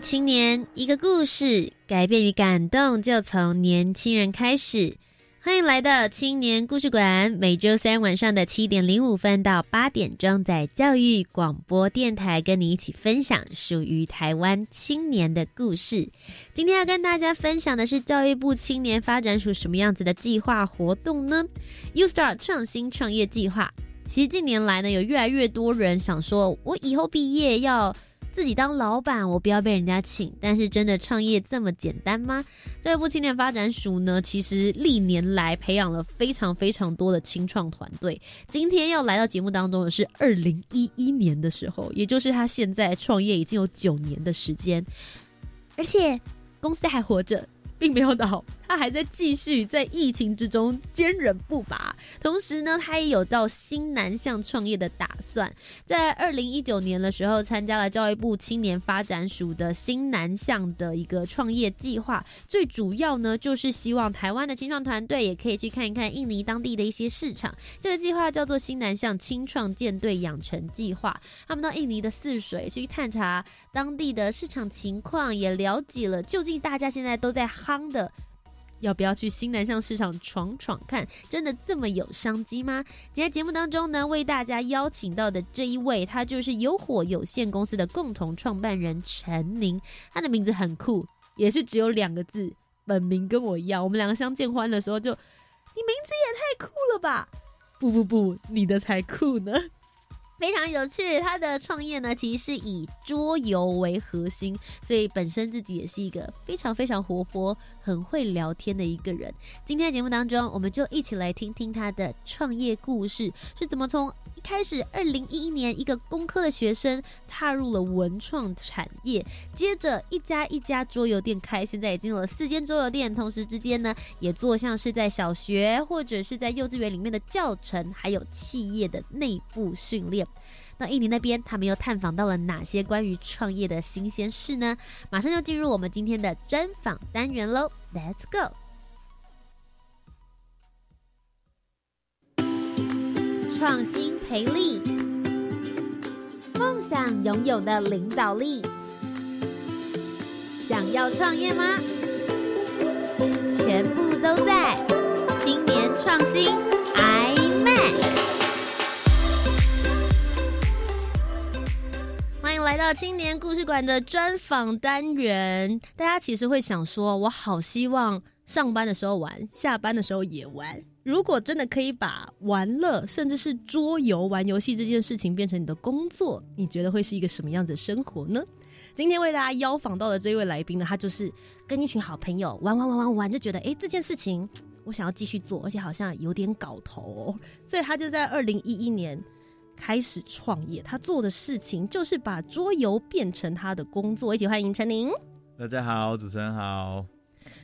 青年，一个故事，改变与感动就从年轻人开始。欢迎来到青年故事馆，每周三晚上的七点零五分到八点钟，在教育广播电台跟你一起分享属于台湾青年的故事。今天要跟大家分享的是教育部青年发展署什么样子的计划活动呢？U Star 创新创业计划。其实近年来呢，有越来越多人想说，我以后毕业要。自己当老板，我不要被人家请。但是真的创业这么简单吗？这部青年发展署呢，其实历年来培养了非常非常多的青创团队。今天要来到节目当中的是二零一一年的时候，也就是他现在创业已经有九年的时间，而且公司还活着。并没有倒，他还在继续在疫情之中坚韧不拔。同时呢，他也有到新南向创业的打算。在二零一九年的时候，参加了教育部青年发展署的新南向的一个创业计划。最主要呢，就是希望台湾的青创团队也可以去看一看印尼当地的一些市场。这个计划叫做新南向青创舰队养成计划。他们到印尼的泗水去探查当地的市场情况，也了解了究竟大家现在都在。方的要不要去新南向市场闯闯看？真的这么有商机吗？今天节目当中呢，为大家邀请到的这一位，他就是有火有限公司的共同创办人陈宁。他的名字很酷，也是只有两个字，本名跟我一样。我们两个相见欢的时候，就你名字也太酷了吧？不不不，你的才酷呢。非常有趣，他的创业呢，其实是以桌游为核心，所以本身自己也是一个非常非常活泼、很会聊天的一个人。今天的节目当中，我们就一起来听听他的创业故事是怎么从。开始，二零一一年，一个工科的学生踏入了文创产业，接着一家一家桌游店开，现在已经有了四间桌游店，同时之间呢，也做像是在小学或者是在幼稚园里面的教程，还有企业的内部训练。那印尼那边，他们又探访到了哪些关于创业的新鲜事呢？马上就进入我们今天的专访单元喽，Let's go。创新培力，梦想拥有的领导力，想要创业吗？全部都在青年创新 i Mac。欢迎来到青年故事馆的专访单元。大家其实会想说，我好希望上班的时候玩，下班的时候也玩。如果真的可以把玩乐，甚至是桌游、玩游戏这件事情变成你的工作，你觉得会是一个什么样的生活呢？今天为大家邀访到的这位来宾呢，他就是跟一群好朋友玩玩玩玩玩，就觉得哎，这件事情我想要继续做，而且好像有点搞头，所以他就在二零一一年开始创业。他做的事情就是把桌游变成他的工作。一起欢迎陈宁。大家好，主持人好。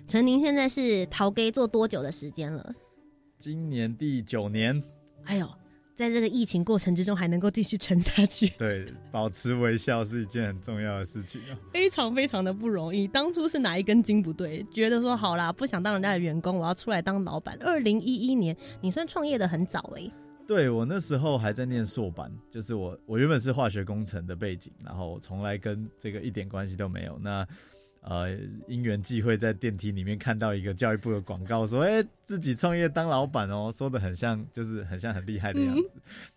陈宁现在是陶给做多久的时间了？今年第九年，哎呦，在这个疫情过程之中还能够继续撑下去，对，保持微笑是一件很重要的事情啊，非常非常的不容易。当初是哪一根筋不对，觉得说好啦，不想当人家的员工，我要出来当老板。二零一一年，你算创业的很早哎，对我那时候还在念硕班，就是我我原本是化学工程的背景，然后从来跟这个一点关系都没有。那呃，因缘际会在电梯里面看到一个教育部的广告，说：“哎，自己创业当老板哦。”说的很像，就是很像很厉害的样子。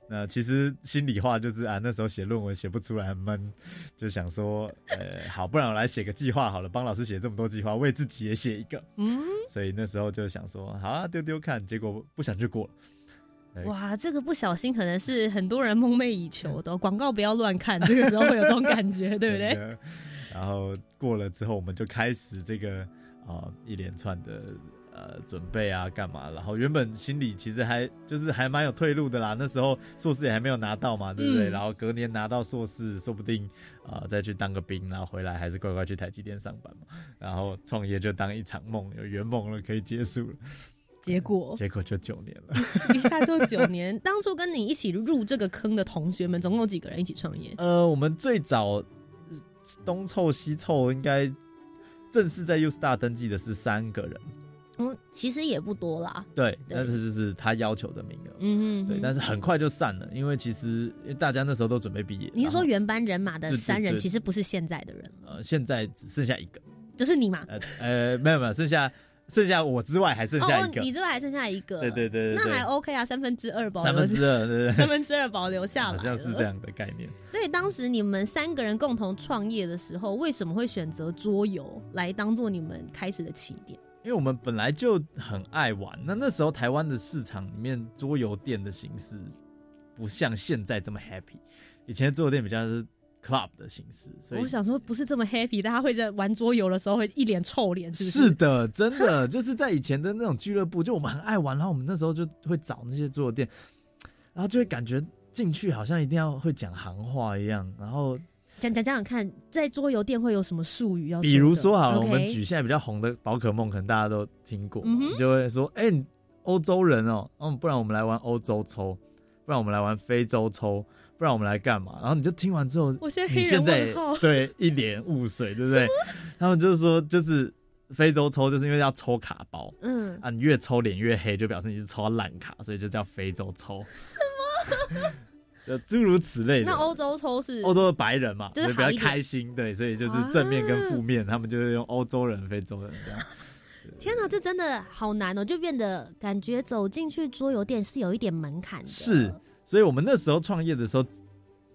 那其实心里话就是啊，那时候写论文写不出来，闷，就想说：“呃，好，不然我来写个计划好了，帮老师写这么多计划，为自己也写一个。”嗯，所以那时候就想说：“好啊，丢丢看。”结果不想就过了。哇，这个不小心可能是很多人梦寐以求的 广告，不要乱看，这个时候会有这种感觉，对不对？然后过了之后，我们就开始这个啊一连串的呃准备啊干嘛，然后原本心里其实还就是还蛮有退路的啦，那时候硕士也还没有拿到嘛，对不对？嗯然后隔年拿到硕士，说不定呃再去当个兵，然后回来还是乖乖去台积电上班嘛，然后创业就当一场梦，有圆梦了，可以结束了，结果结果就九年了。一下就九年。当初跟你一起入这个坑的同学们，总共有几个人一起创业？呃，我们最早呃东凑西凑，应该正式在 U Star 登记的是三个人，嗯，其实也不多啦。对，对但是就是他要求的名额。嗯嗯对，但是很快就散了，因为其实大家那时候都准备毕业。你是说原班人马的三人，其实不是现在的人了，呃，现在只剩下一个，就是你嘛？呃呃，没有没有，剩下剩下我之外还剩下一个，哦，你之外还剩下一个，对对对那还 OK 啊，三分之二保留三分之二，对对三，分之二保留下来，好像是这。样的概念。所以当时你们三个人共同创业的时候，为什么会选择桌游来当做你们开始的起点？因为我们本来就很爱玩，那那时候台湾的市场里面桌游店的形式不像现在这么 happy，以前的桌游店比较是 club 的形式，所以我想说，不是这么 happy，大家会在玩桌游的时候会一脸臭脸，是不是？是的，真的 就是在以前的那种俱乐部，就我们很爱玩，然后我们那时候就会找那些桌游店，然后就会感觉进去好像一定要会讲行话一样，然后讲讲讲讲看，在桌游店会有什么术语要？比如说好了我们举现在比较红的宝可梦，可能大家都听过，嗯你就会说，哎、你欧洲人哦，嗯，不然我们来玩欧洲抽，不然我们来玩非洲抽，不然我们来干嘛？然后你就听完之后，我现在黑人你现在对一脸雾水，对不对？他们就是说，就是非洲抽，就是因为要抽卡包嗯，啊，你越抽脸越黑，就表示你是抽到烂卡，所以就叫非洲抽。什么？就诸如此类的。那欧洲抽是欧洲的白人嘛，就是比较开心，对，所以就是正面跟负面，他们就是用欧洲人、非洲人这样。天哪，这真的好难哦，就变得感觉走进去桌游店是有一点门槛的。是，所以我们那时候创业的时候，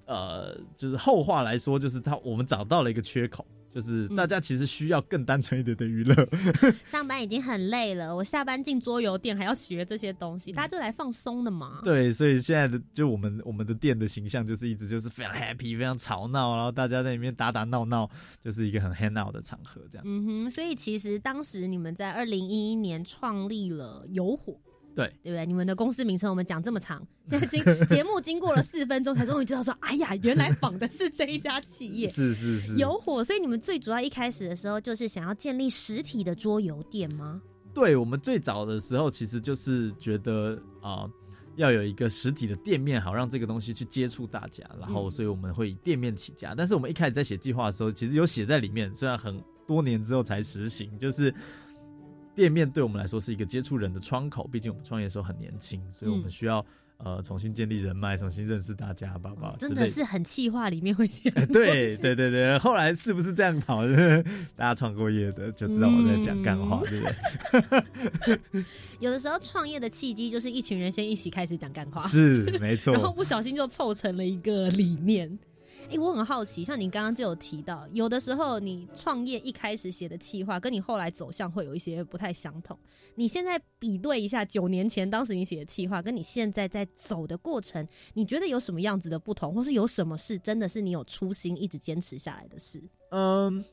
呃，就是后话来说，就是他我们找到了一个缺口，就是嗯大家其实需要更单纯一点的娱乐。上班已经很累了，我下班进桌游店还要学这些东西，大家就来放松的嘛。对，所以现在的就我们我们的店的形象就是一直就是非常 happy、非常吵闹，然后大家在里面打打闹闹，就是一个很 hang out 的场合这样。嗯哼，所以其实当时你们在二零一一年创立了有火，对，对不对？你们的公司名称我们讲这么长，现在经节目经过了四分钟才终于知道说，哎呀，原来仿的是这一家企业。是是是，有火，所以你们最主要一开始的时候就是想要建立实体的桌游店吗？对我们最早的时候，其实就是觉得啊、要有一个实体的店面，好让这个东西去接触大家。然后，嗯所以我们会以店面起家。但是我们一开始在写计划的时候，其实有写在里面，虽然很多年之后才实行，就是店面对我们来说是一个接触人的窗口。毕竟我们创业的时候很年轻，所以我们嗯需要、呃重新建立人脉，重新认识大家，爸爸、真的是很气话里面会写 对事对对对，后来是不是这样跑？大家创过业的就知道我在讲干话，嗯对不对？有的时候创业的契机就是一群人先一起开始讲干话，是没错。然后不小心就凑成了一个理念。哎、我很好奇，像你刚刚就有提到，有的时候你创业一开始写的企划，跟你后来走向会有一些不太相同。你现在比对一下，九年前当时你写的企划，跟你现在在走的过程，你觉得有什么样子的不同，或是有什么事真的是你有初心一直坚持下来的事？嗯，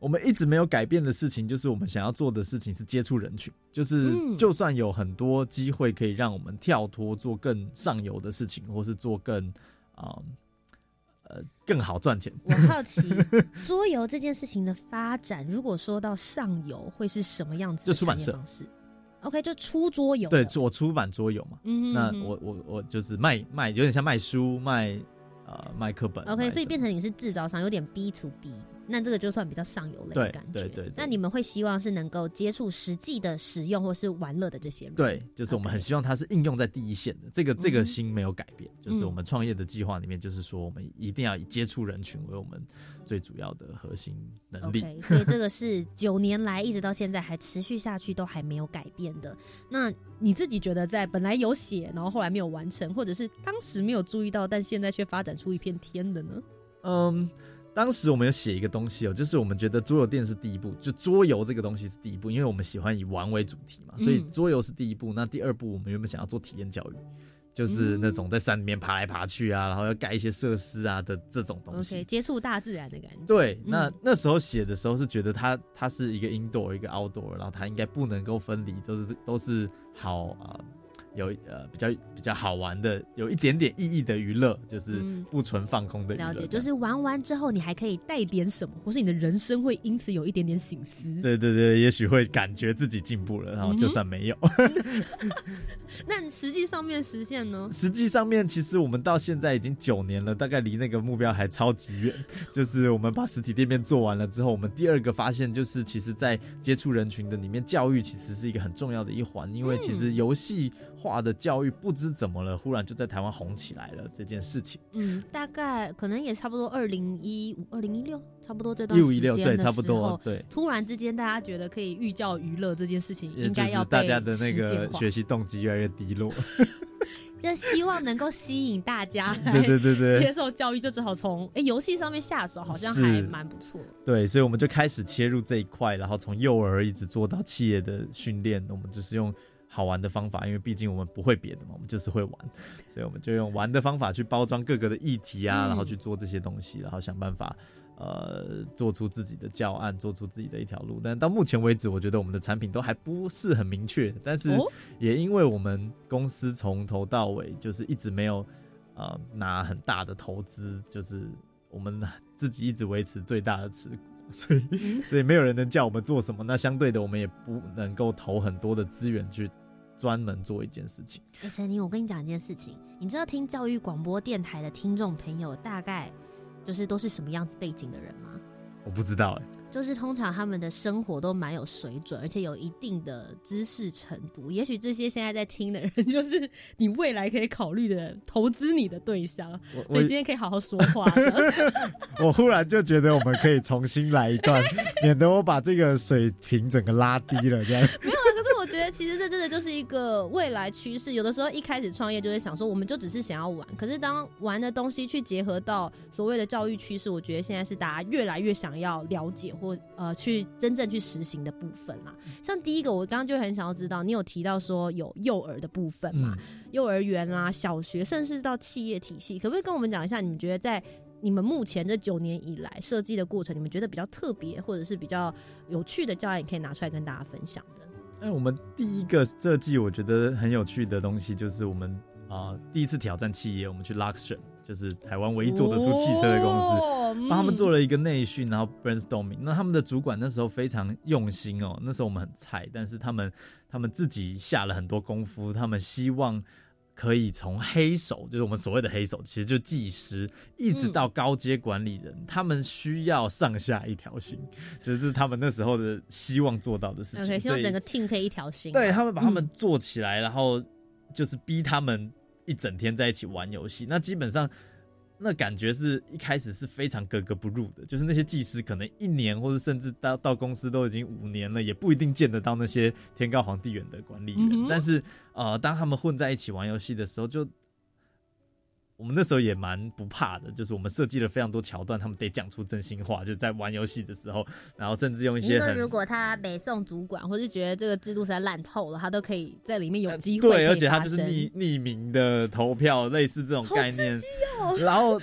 我们一直没有改变的事情，就是我们想要做的事情是接触人群，就是嗯就算有很多机会可以让我们跳脱做更上游的事情，或是做更啊呃更好赚钱。我好奇 桌游这件事情的发展，如果说到上游，会是什么样子的就出版社？OK，就出桌游对的，我出版桌游嘛，嗯那嗯我我我就是卖卖，有点像卖书卖呃卖课本。OK，所以变成你是制造商，有点 B to B，那这个就算比较上游类的感觉。对对对那你们会希望是能够接触实际的使用或是玩乐的这些人。对，就是我们很希望它是应用在第一线的，这个这嗯个心没有改变，就是嗯我们创业的计划里面，就是说我们一定要以接触人群为我们最主要的核心能力。所以这个是 九年来一直到现在还持续下去，都还没有改变的。那你自己觉得，在本来有写，然后后来没有完成，或者是当时没有注意到，但现在却发展出一片天的呢？嗯，当时我们有写一个东西哦，就是我们觉得桌游店是第一步，就桌游这个东西是第一步，因为我们喜欢以玩为主题嘛，所以嗯桌游是第一步。那第二步，我们原本想要做体验教育，就是嗯那种在山里面爬来爬去啊，然后要盖一些设施啊的这种东西。OK，接触大自然的感觉。对，那、嗯那时候写的时候是觉得它它是一个 indoor 一个 outdoor，然后它应该不能够分离，都是都是好啊、呃有呃比较比较好玩的，有一点点意义的娱乐，就是嗯不纯放空的。了解，就是玩完之后，你还可以带点什么，或是你的人生会因此有一点点醒思。对对对，也许会感觉自己进步了，然后就算没有，那实际上面实现呢？实际上面其实我们到现在已经九年了，大概离那个目标还超级远。就是我们把实体店面做完了之后，我们第二个发现就是，其实，在接触人群的里面，教育其实是一个很重要的一环，因为其实游戏化的教育不知怎么了，忽然就在台湾红起来了这件事情。嗯，大概可能也差不多二零一五、二零一六，差不多这段时间的差不多对。突然之间，大家觉得可以寓教于乐这件事情，也应该要大家的那个学习动机越来越低落，就希望能够吸引大家 来对对对对，接受教育，就只好从哎游戏上面下手，好像是还蛮不错的。对，所以我们就开始切入这一块，然后从幼儿一直做到企业的训练，我们就是用好玩的方法，因为毕竟我们不会别的嘛，我们就是会玩，所以我们就用玩的方法去包装各个的议题啊，嗯然后去做这些东西，然后想办法。呃，做出自己的教案，做出自己的一条路，但到目前为止，我觉得我们的产品都还不是很明确。但是哦也因为我们公司从头到尾就是一直没有呃拿很大的投资，就是我们自己一直维持最大的持股，所以嗯所以没有人能叫我们做什么。那相对的，我们也不能够投很多的资源去专门做一件事情。哎，陈宁，我跟你讲一件事情，你知道听教育广播电台的听众朋友大概就是都是什么样子背景的人吗？我不知道哎、就是通常他们的生活都蛮有水准，而且有一定的知识程度。也许这些现在在听的人，就是你未来可以考虑的投资你的对象。我所以今天可以好好说话 我忽然就觉得我们可以重新来一段，免得我把这个水平整个拉低了这样。没有啊，可是我觉得其实这真的就是一个未来趋势。有的时候一开始创业就会想说，我们就只是想要玩，可是当玩的东西去结合到所谓的教育趋势，我觉得现在是大家越来越想要了解或呃去真正去实行的部分啦。像第一个，我刚刚就很想要知道，你有提到说有幼儿的部分嘛？嗯，幼儿园啦、小学，甚至到企业体系，可不可以跟我们讲一下？你们觉得在你们目前这九年以来设计的过程，你们觉得比较特别或者是比较有趣的教案，可以拿出来跟大家分享的？哎，我们第一个设计我觉得很有趣的东西，就是我们啊、第一次挑战企业，我们去 Luxtion，就是台湾唯一做得出汽车的公司。司帮他们做了。一个内训，然后 brainstorming。那他们的主管那时候非常用心哦，那时候我们很菜，但是他们他们自己下了很多功夫，他们希望可以从黑手，就是我们所谓的黑手，其实就技师，一直到高阶管理人，他们需要上下一条心，就是是他们那时候的希望做到的事情。OK，希望整个 team 可以一条心啊。对他们把他们嗯做起来，然后就是逼他们一整天在一起玩游戏。那基本上，那感觉是一开始是非常格格不入的，就是那些技师可能一年，或者甚至到到公司都已经五年了，也不一定见得到那些天高皇帝远的管理员。嗯但是呃，当他们混在一起玩游戏的时候，就我们那时候也蛮不怕的，就是我们设计了非常多桥段，他们得讲出真心话，就在玩游戏的时候，然后甚至用一些如果他北宋主管，或是觉得这个制度实在烂透了，他都可以在里面有机会、呃对，而且他就是匿匿名的投票，类似这种概念。哦然后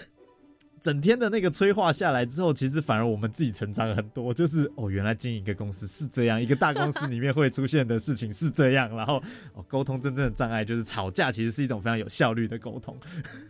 整天的那个催化下来之后，其实反而我们自己成长很多。就是哦，原来经营一个公司是这样，一个大公司里面会出现的事情是这样。然后哦，沟通真正的障碍就是吵架，其实是一种非常有效率的沟通。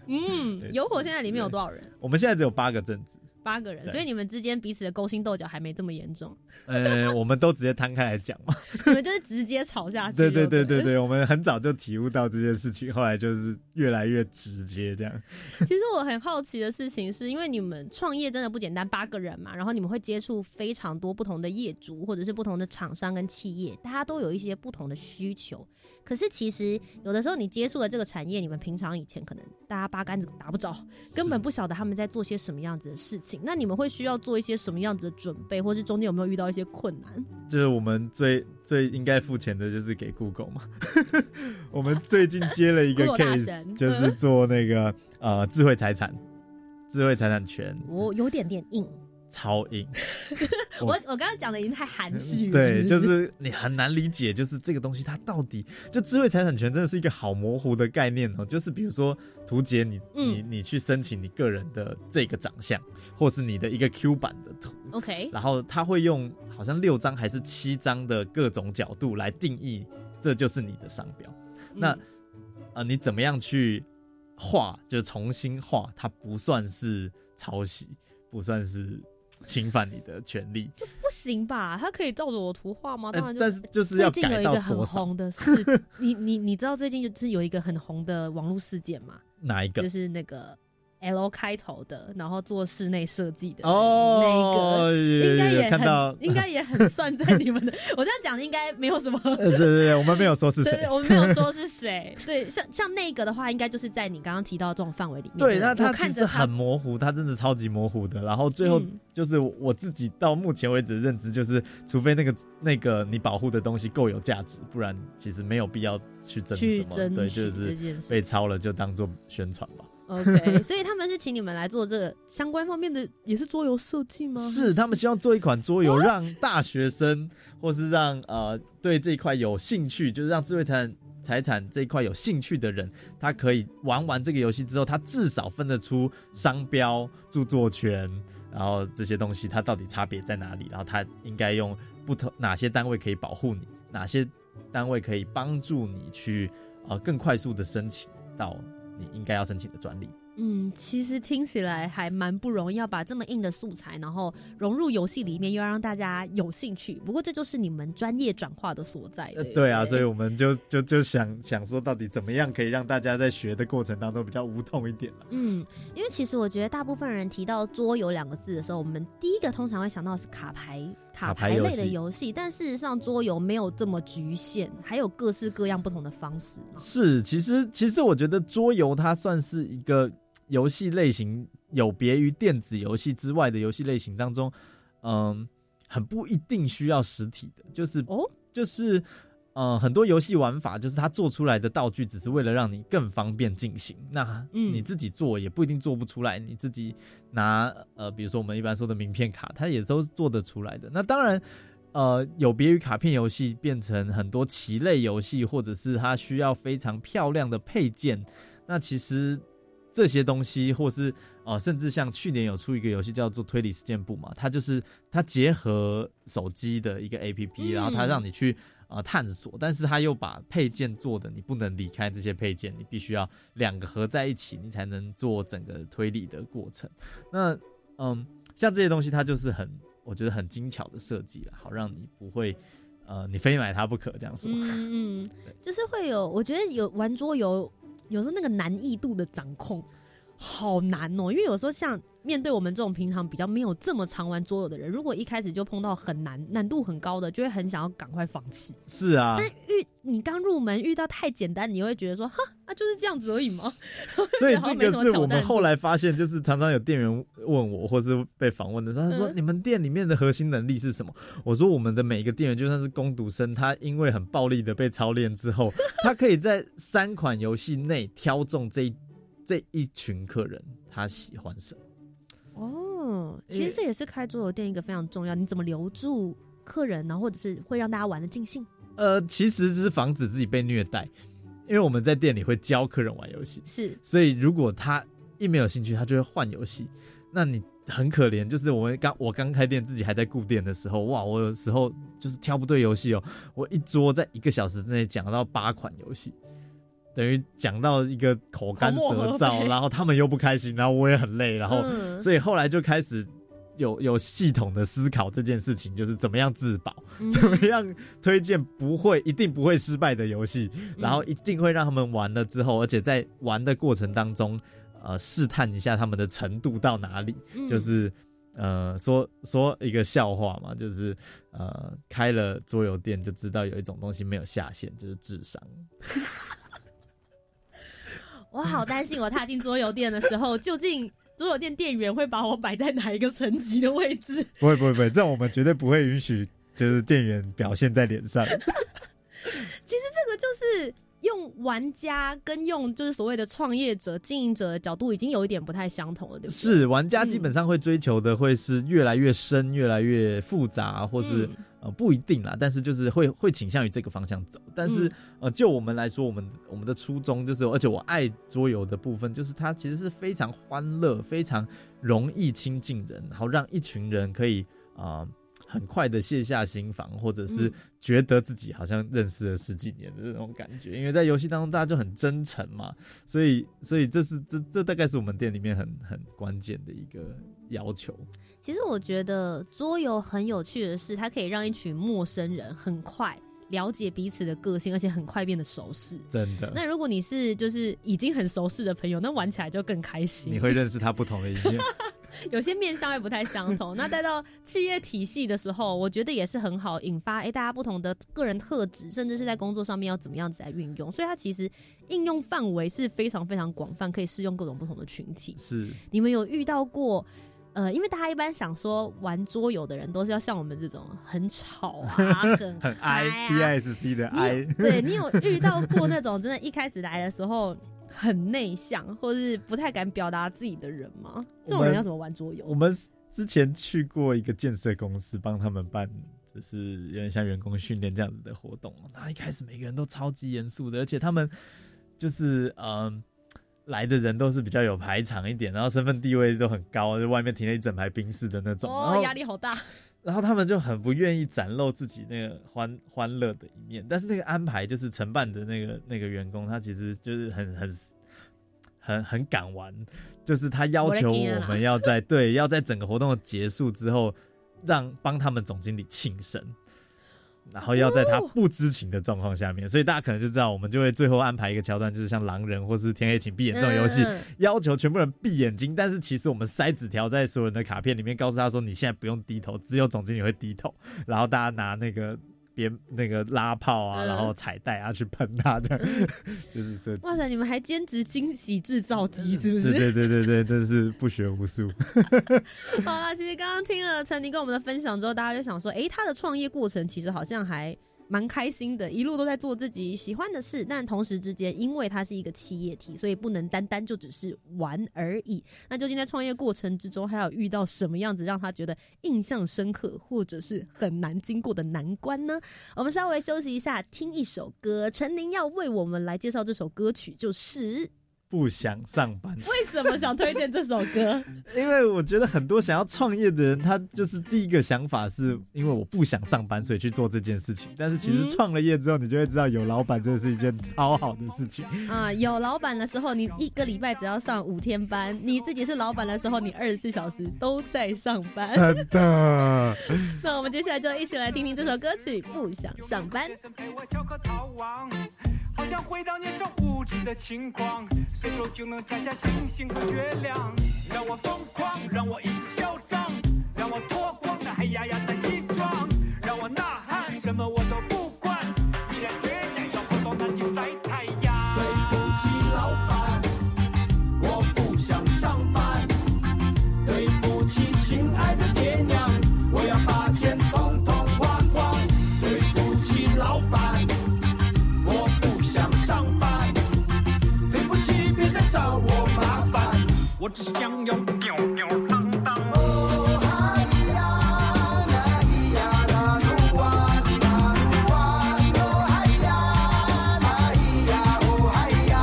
嗯，有火现在里面有多少人？我们现在只有八个正职，八个人，所以你们之间彼此的勾心斗角还没这么严重，呃，我们都直接摊开来讲嘛。你们就是直接吵下去。对对对对对，我们很早就体悟到这件事情，后来就是越来越直接这样。其实我很好奇的事情是，因为你们创业真的不简单，八个人嘛，然后你们会接触非常多不同的业主，或者是不同的厂商跟企业，大家都有一些不同的需求。可是其实有的时候你接触了这个产业，你们平常以前可能大家八竿子打不着，根本不晓得他们在做些什么样子的事情。那你们会需要做一些什么样子的准备，或是中间有没有遇到一些困难？就是我们最最应该付钱的就是给 Google 嘛。我们最近接了一个 case，就是做那个呃智慧财产、智慧财产权。我有点点硬，超硬。我我刚刚讲的已经太含蓄了，对，就是你很难理解，就是这个东西它到底就智慧财产权真的是一个好模糊的概念哦。就是比如说图杰，你你嗯你去申请你个人的这个长相，或是你的一个 Q 版的图，OK，然后他会用好像六张还是七张的各种角度来定义，这就是你的商标。那嗯呃，你怎么样去画，就重新画，它不算是抄袭，不算是侵犯你的权利。不行吧？他可以照着我图画吗？当然就呃但是就是最近有一个很？红的事，你 你你知道最近就是有一个很红的网络事件吗？哪一个就？是那个 L 开头的，然后做室内设计的哦，那个，有应该也很，应该也很算在你们的。我这样讲 应该没有什么。呃，对对对，我们没有说是谁。我们没有说是谁。对，像像那个的话，应该就是在你刚刚提到这种范围里面。对，那他其实很模糊，他真的超级模糊的。然后最后嗯就是我自己到目前为止的认知，就是除非那个那个你保护的东西够有价值，不然其实没有必要去争去什么。对，就是被抄了就当做宣传吧。OK，所以他们是请你们来做这个相关方面的，也是桌游设计吗？是他们希望做一款桌游，让大学生或是让呃对这一块有兴趣，就是让智慧财产财产这一块有兴趣的人，他可以玩完这个游戏之后，他至少分得出商标、著作权，然后这些东西它到底差别在哪里，然后他应该用不同哪些单位可以保护你，哪些单位可以帮助你去呃更快速的申请到你应该要申请的专利。嗯，其实听起来还蛮不容易，要把这么硬的素材，然后融入游戏里面，又要让大家有兴趣。不过这就是你们专业转化的所在。呃，对啊，所以我们就就就想想说，到底怎么样可以让大家在学的过程当中比较无痛一点啊嗯，因为其实我觉得大部分人提到桌游两个字的时候，我们第一个通常会想到的是卡牌、卡卡牌类的戏游戏，但事实上桌游没有这么局限，还有各式各样不同的方式。是，其实其实我觉得桌游它算是一个游戏类型，有别于电子游戏之外的游戏类型当中，嗯，很不一定需要实体的，就是哦，就是。呃，很多游戏玩法就是它做出来的道具，只是为了让你更方便进行。那嗯你自己做也不一定做不出来，你自己拿呃，比如说我们一般说的名片卡，它也都是做得出来的。那当然，呃，有别于卡片游戏变成很多棋类游戏，或者是它需要非常漂亮的配件，那其实这些东西，或是呃，甚至像去年有出一个游戏叫做推理事件簿嘛，它就是它结合手机的一个 A P P，、嗯然后它让你去呃探索，但是他又把配件做的你不能离开这些配件，你必须要两个合在一起，你才能做整个推理的过程。那嗯，像这些东西，它就是很我觉得很精巧的设计了，好让你不会呃你非买它不可这样说。嗯嗯，就是会有，我觉得有玩桌游，有时候那个难易度的掌控好难哦、因为有时候像面对我们这种平常比较没有这么常玩桌游的人，如果一开始就碰到很难、难度很高的，就会很想要赶快放弃。是啊，但遇你刚入门遇到太简单，你会觉得说，哈，啊就是这样子而已吗？所以这个是我们后来发现，就是常常有店员问我，或是被访问的时候，他说：“嗯你们店里面的核心能力是什么？”我说：“我们的每一个店员，就算是攻读生，他因为很暴力的被操练之后，他可以在三款游戏内挑中这一这一群客人他喜欢什么。哦，其实这也是开桌游店一个非常重要，你怎么留住客人呢？或者是会让大家玩的尽兴？呃，其实只是防止自己被虐待，因为我们在店里会教客人玩游戏，是，所以如果他一没有兴趣，他就会换游戏。那你很可怜，就是我们刚我刚开店，自己还在顾店的时候，哇，我有时候就是挑不对游戏哦，我一桌在一个小时之内讲到八款游戏，等于讲到一个口干舌燥，然后他们又不开心，然后我也很累，然后、嗯所以后来就开始。有有系统的思考这件事情，就是怎么样自保，嗯怎么样推荐不会一定不会失败的游戏，嗯然后一定会让他们玩了之后，而且在玩的过程当中，呃，试探一下他们的程度到哪里。嗯就是呃，说说一个笑话嘛，就是呃，开了桌游店就知道有一种东西没有下限，就是智商。我好担心，我踏进桌游店的时候，究竟桌游店店员会把我摆在哪一个层级的位置？不会不会不会，这样我们绝对不会允许，就是店员表现在脸上。其实这个就是用玩家跟用就是所谓的创业者、经营者的角度，已经有一点不太相同了，对不对？是玩家基本上会追求的会是越来越深、越来越复杂，或是、嗯呃不一定啦，但是就是会会倾向于这个方向走。但是、嗯呃，就我们来说，我们我们的初衷就是，而且我爱桌游的部分，就是它其实是非常欢乐、非常容易亲近人，然后让一群人可以啊。呃很快的卸下心防，或者是嗯觉得自己好像认识了十几年的那种感觉，因为在游戏当中大家就很真诚嘛，所以所以这是这这大概是我们店里面很很关键的一个要求。其实我觉得桌游很有趣的是，它可以让一群陌生人很快了解彼此的个性，而且很快变得熟识。真的，那如果你是就是已经很熟识的朋友，那玩起来就更开心。你会认识他不同的一面。有些面相会不太相同。那带到企业体系的时候，我觉得也是很好引发哎、诶大家不同的个人特质，甚至是在工作上面要怎么样子来运用。所以它其实应用范围是非常非常广泛，可以适用各种不同的群体。是你们有遇到过？呃，因为大家一般想说玩桌游的人都是要像我们这种很吵啊、很很嗨 I 啊 P S C 的 I，有对 你有遇到过那种真的一开始来的时候很内向，或是不太敢表达自己的人吗？这种人要怎么玩桌游？我们之前去过一个建设公司，帮他们办。就是有点像员工训练这样子的活动，然后一开始每个人都超级严肃的，而且他们就是嗯、来的人都是比较有排场一点，然后身份地位都很高，就外面停了一整排宾士的那种，哦，压力好大。然后他们就很不愿意展露自己那个欢欢乐的一面，但是那个安排就是承办的那个那个员工，他其实就是很很很很敢玩，就是他要求我们要在对要在整个活动结束之后，让帮他们总经理庆生。然后要在他不知情的状况下面，所以大家可能就知道，我们就会最后安排一个桥段，就是像狼人或是天黑请闭眼这种游戏，嗯。要求全部人闭眼睛，但是其实我们塞纸条在所有人的卡片里面，告诉他说你现在不用低头，只有总经理会低头，然后大家拿那个鞭那个拉炮啊，嗯然后彩带啊去喷他，这样 就是设计。哇塞，你们还兼职惊喜制造机，是不是？对对对对对，真是不学无术。好啦，其实刚刚听了陈宁跟我们的分享之后，大家就想说，诶，他的创业过程其实好像还蛮开心的，一路都在做自己喜欢的事，但同时之间，因为它是一个企业体，所以不能单单就只是玩而已。那究竟在创业过程之中，还有遇到什么样子让他觉得印象深刻，或者是很难经过的难关呢？我们稍微休息一下，听一首歌。陈宁要为我们来介绍这首歌曲，就是不想上班，为什么想推荐这首歌？因为我觉得很多想要创业的人，他就是第一个想法是因为我不想上班，所以去做这件事情。但是其实嗯创了业之后，你就会知道有老板真的是一件超好的事情。啊、有老板的时候，你一个礼拜只要上五天班；你自己是老板的时候，你二十四小时都在上班。真的，那我们接下来就一起来听听这首歌曲《不想上班》。好想回到年少无知的轻狂，随手就能摘下星星和月亮，让我疯狂，让我一次嚣张，让我脱光那黑压压的西装，让我呐喊，什么我我只想要吊吊郎当。哦嗨呀，那咿呀那鲁哇那鲁哇，哦嗨呀，那咿呀。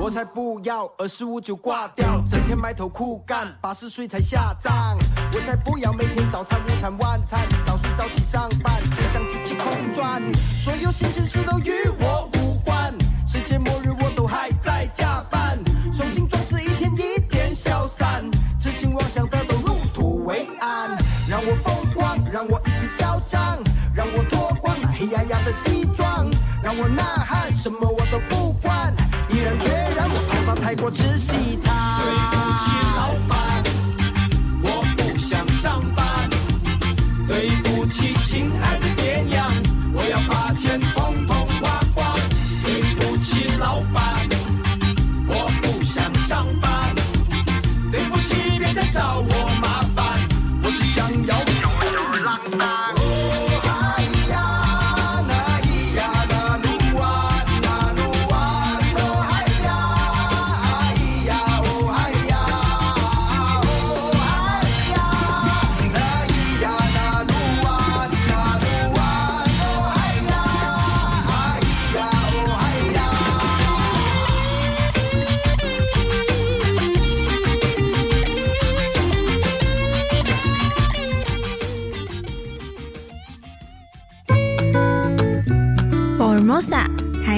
我才不要二十五就挂掉，整天埋头苦干，八十岁才下葬。我才不要每天早餐、午餐、晚餐，早睡早起上班，就像机器空转。所有新鲜事都与我无关，世界末日我都还在加班，雄心壮妄想的都入土为安。让我疯狂，让我一次嚣张，让我脱光那黑压压的西装，让我呐喊，什么我都不管，毅然决然我害怕太过吃西餐。对不起，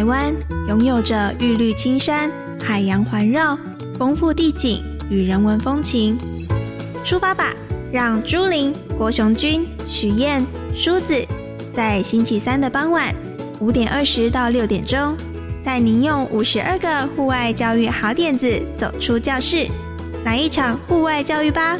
湾拥有着玉绿青山、海洋环绕、丰富地景与人文风情。出发吧，让朱琳、郭雄君、许燕、梳子在星期三的傍晚五点二十到六点钟，带您用五十二个户外教育好点子走出教室，来一场户外教育吧！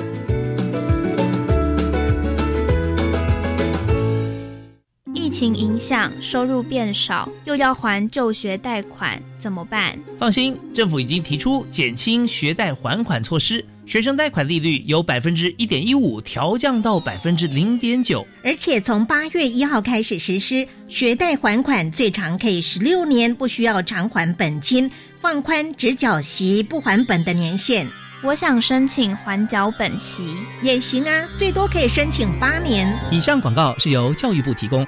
情影响，收入变少，又要还就学贷款，怎么办？放心，政府已经提出减轻学贷还款措施，学生贷款利率由百分之一点一五调降到百分之零点九，而且从八月一号开始实施，学贷还款最长可以十六年，不需要偿还本金，放宽只缴息不还本的年限我想申请还缴本息。也行啊，最多可以申请八年。以上广告是由教育部提供。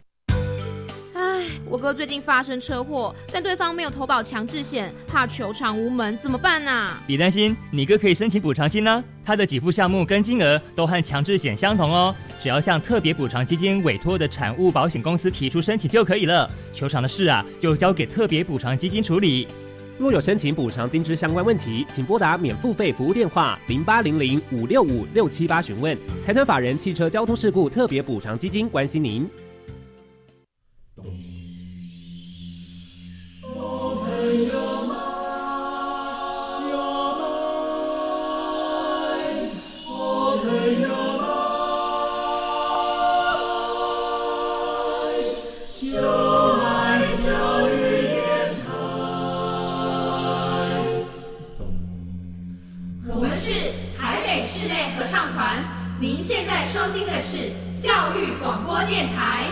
唉，我哥最近发生车祸，但对方没有投保强制险，怕求偿无门，怎么办啊、别担心，你哥可以申请补偿金呢、他的给付项目跟金额都和强制险相同哦，只要向特别补偿基金委托的产物保险公司提出申请就可以了。求偿的事啊，就交给特别补偿基金处理。若有申请补偿金之相关问题，请拨打免付费服务电话零八零零五六五六七八询问。财团法人汽车交通事故特别补偿基金关心您。收听的是教育广播电台。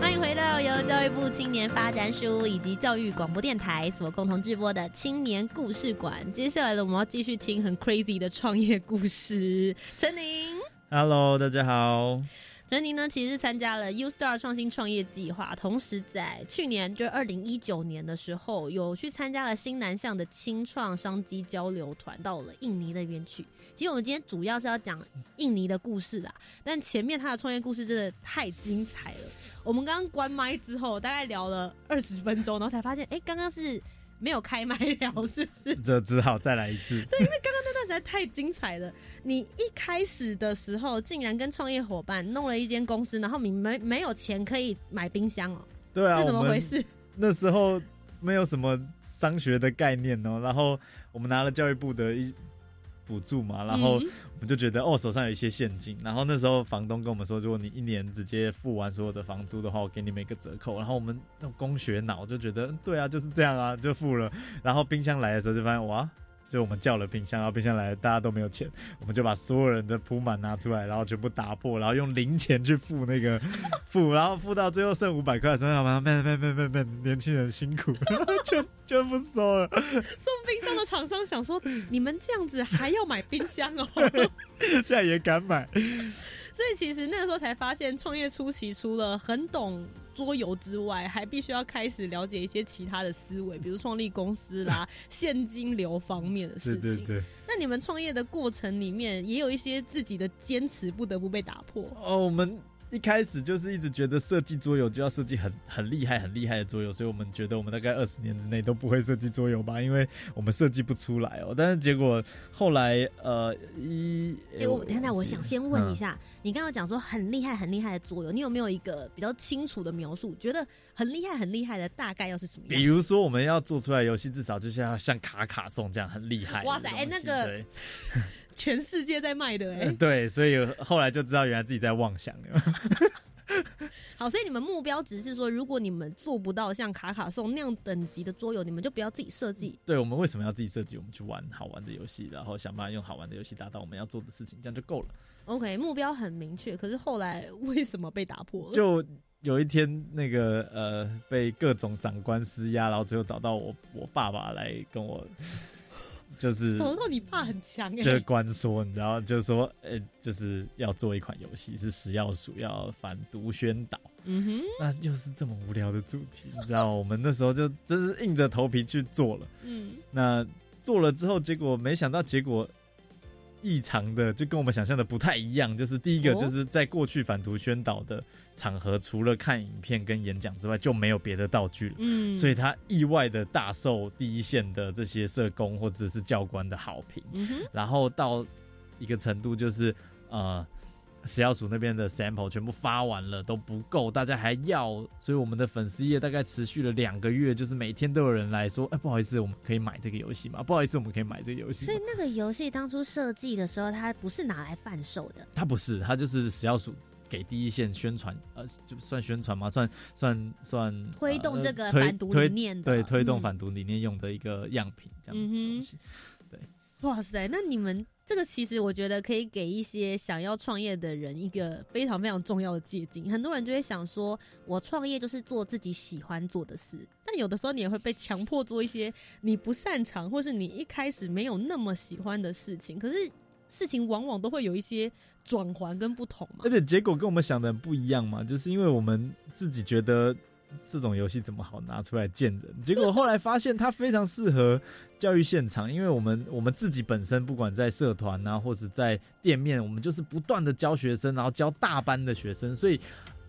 欢迎回到由教育部青年发展署以及教育广播电台所共同直播的青年故事馆。接下来呢，我们要继续听很 crazy 的创业故事。陈宁。Hello，大家好。陈宁呢，其实是参加了 U Star 创新创业计划，同时在去年就是二零一九年的时候，有去参加了新南向的青创商机交流团，到了印尼那边去。其实我们今天主要是要讲印尼的故事啦，但前面他的创业故事真的太精彩了。我们刚刚关麦之后，大概聊了 二十分钟，然后才发现，哎，刚刚是没有开麦聊，是不是？这只好再来一次。对，因为刚刚那段实在太精彩了。你一开始的时候，竟然跟创业伙伴弄了一间公司，然后你没没有钱可以买冰箱哦？对啊，这怎么回事？那时候没有什么商学的概念哦，然后我们拿了教育部的一补助嘛，然后嗯我们就觉得哦手上有一些现金，然后那时候房东跟我们说，如果你一年直接付完所有的房租的话，我给你们一个折扣。然后我们那种工学脑就觉得，嗯对啊，就是这样啊，就付了。然后冰箱来的时候就发现哇。就我们叫了冰箱，然后冰箱来，大家都没有钱，我们就把所有人的铺满拿出来，然后全部打破，然后用零钱去付那个付，然后付到最后剩五百块的时候，老板慢慢慢慢慢，年轻人辛苦，就就不收了。送冰箱的厂商想说，你们这样子还要买冰箱哦？这样也敢买？所以其实那个时候才发现，创业初期除了很懂桌游之外，还必须要开始了解一些其他的思维，比如创立公司啦、现金流方面的事情。对对。那你们创业的过程里面，也有一些自己的坚持不得不被打破。哦，我们一开始就是一直觉得设计桌游就要设计很很厉害、很厉害的桌游，所以我们觉得我们大概二十年之内都不会设计桌游吧，因为我们设计不出来哦。但是结果后来呃一，哎、我等一下，我想先问一嗯下，你刚刚讲说很厉害、很厉害的桌游，你有没有一个比较清楚的描述？觉得很厉害、很厉害的大概要是什么样？比如说我们要做出来游戏，至少就是要像卡卡颂这样很厉害。哇塞，哎、那个对全世界在卖的哎、呃对，所以后来就知道原来自己在妄想了。好，所以你们目标只是说，如果你们做不到像卡卡颂那样等级的桌游，你们就不要自己设计。对，我们为什么要自己设计？我们去玩好玩的游戏，然后想办法用好玩的游戏达到我们要做的事情，这样就够了。OK，目标很明确，可是后来为什么被打破了？就有一天，那个呃，被各种长官施压，然后最后找到我我爸爸来跟我，就是找到你爸很强哎、就是官说，你知道，就是说，呃、就是要做一款游戏，是食药署要反毒宣导，嗯哼，那又是这么无聊的主题，你知道，我们那时候就真是硬着头皮去做了。嗯，那做了之后，结果没想到结果异常的，就跟我们想象的不太一样。就是第一个，哦就是在过去反毒宣导的场合，除了看影片跟演讲之外，就没有别的道具了。嗯所以他意外的大受第一线的这些社工或者是教官的好评。嗯哼，然后到一个程度，就是呃，食药署那边的 sample 全部发完了都不够，大家还要，所以我们的粉丝页大概持续了两个月，就是每天都有人来说，哎、不好意思，我们可以买这个游戏吗？不好意思，我们可以买这个游戏所以？那个游戏当初设计的时候，它不是拿来贩售的，它不是，它就是食药署。给第一线宣传，呃，就算宣传嘛，算算算推动呃这个推反毒理念的对，推动嗯反毒理念用的一个样品，这样东西。对，哇塞，那你们这个其实我觉得可以给一些想要创业的人一个非常非常重要的借鉴。很多人就会想说，我创业就是做自己喜欢做的事，但有的时候你也会被强迫做一些你不擅长或是你一开始没有那么喜欢的事情。可是事情往往都会有一些转环跟不同嘛。而且结果跟我们想的不一样嘛，就是因为我们自己觉得这种游戏怎么好拿出来见人，结果后来发现它非常适合教育现场，因为我们我们自己本身不管在社团啊，或者在店面，我们就是不断的教学生，然后教大班的学生，所以。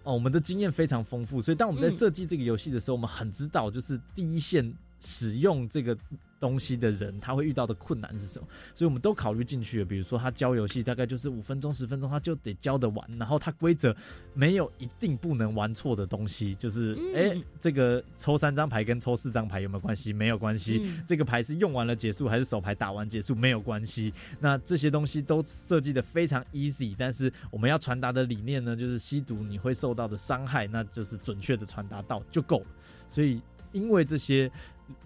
哦，我们的经验非常丰富，所以当我们在嗯设计这个游戏的时候，我们很知道，就是第一线使用这个东西的人，他会遇到的困难是什么，所以我们都考虑进去了。比如说，他教游戏大概就是五分钟、十分钟，他就得教得完，然后他规则没有一定不能玩错的东西，就是哎、嗯这个抽三张牌跟抽四张牌有没有关系？没有关系。嗯这个牌是用完了结束还是手牌打完结束没有关系。那这些东西都设计的非常 easy，但是我们要传达的理念呢，就是吸毒你会受到的伤害，那就是准确的传达到就够了。所以因为这些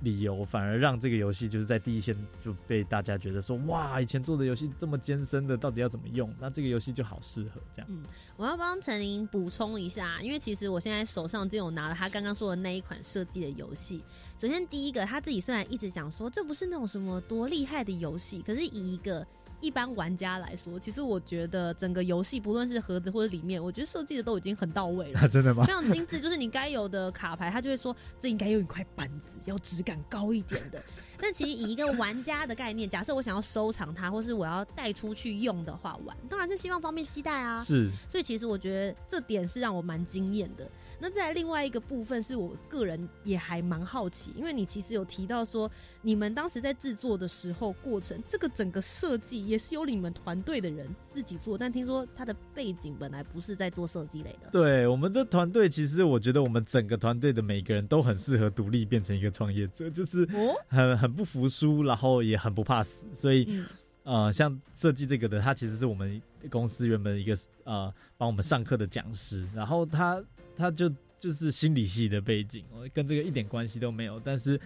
理由，反而让这个游戏就是在第一线就被大家觉得说，哇，以前做的游戏这么艰深的，到底要怎么用？那这个游戏就好适合这样。嗯，我要帮陈琳补充一下，因为其实我现在手上就有拿了他刚刚说的那一款设计的游戏。首先第一个，他自己虽然一直讲说这不是那种什么多厉害的游戏，可是以一个一般玩家来说，其实我觉得整个游戏不论是盒子或者里面，我觉得设计的都已经很到位了。真的吗非常精致，就是你该有的卡牌，他就会说这应该有一块板子，要质感高一点的。但其实以一个玩家的概念，假设我想要收藏它，或是我要带出去用的话，玩当然是希望方便携带啊。是所以其实我觉得这点是让我蛮惊艳的。那在另外一个部分是我个人也还蛮好奇，因为你其实有提到说，你们当时在制作的时候过程，这个整个设计也是由你们团队的人自己做，但听说他的背景本来不是在做设计类的。对我们的团队，其实我觉得我们整个团队的每个人都很适合独立变成一个创业者，就是哦很很不服输，然后也很不怕死，所以。嗯呃，像设计这个的，他其实是我们公司原本一个呃帮我们上课的讲师，然后他他就就是心理系的背景，我跟这个一点关系都没有，但是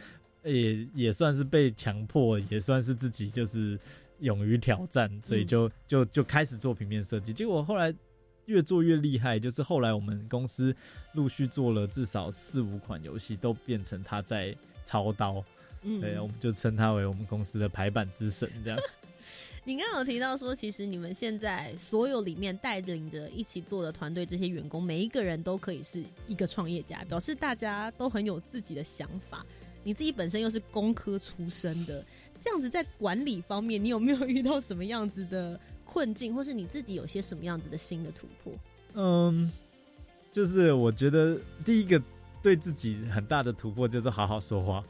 也也算是被强迫，也算是自己就是勇于挑战，所以就就就开始做平面设计，结果后来越做越厉害，就是后来我们公司陆续做了至少四五款游戏，都变成他在操刀。嗯对，我们就称他为我们公司的排版之神，这样。你刚刚有提到说，其实你们现在所有里面带领着一起做的团队，这些员工每一个人都可以是一个创业家，表示大家都很有自己的想法。你自己本身又是工科出身的，这样子在管理方面，你有没有遇到什么样子的困境，或是你自己有些什么样子的新的突破？嗯，就是我觉得第一个对自己很大的突破就是好好说话。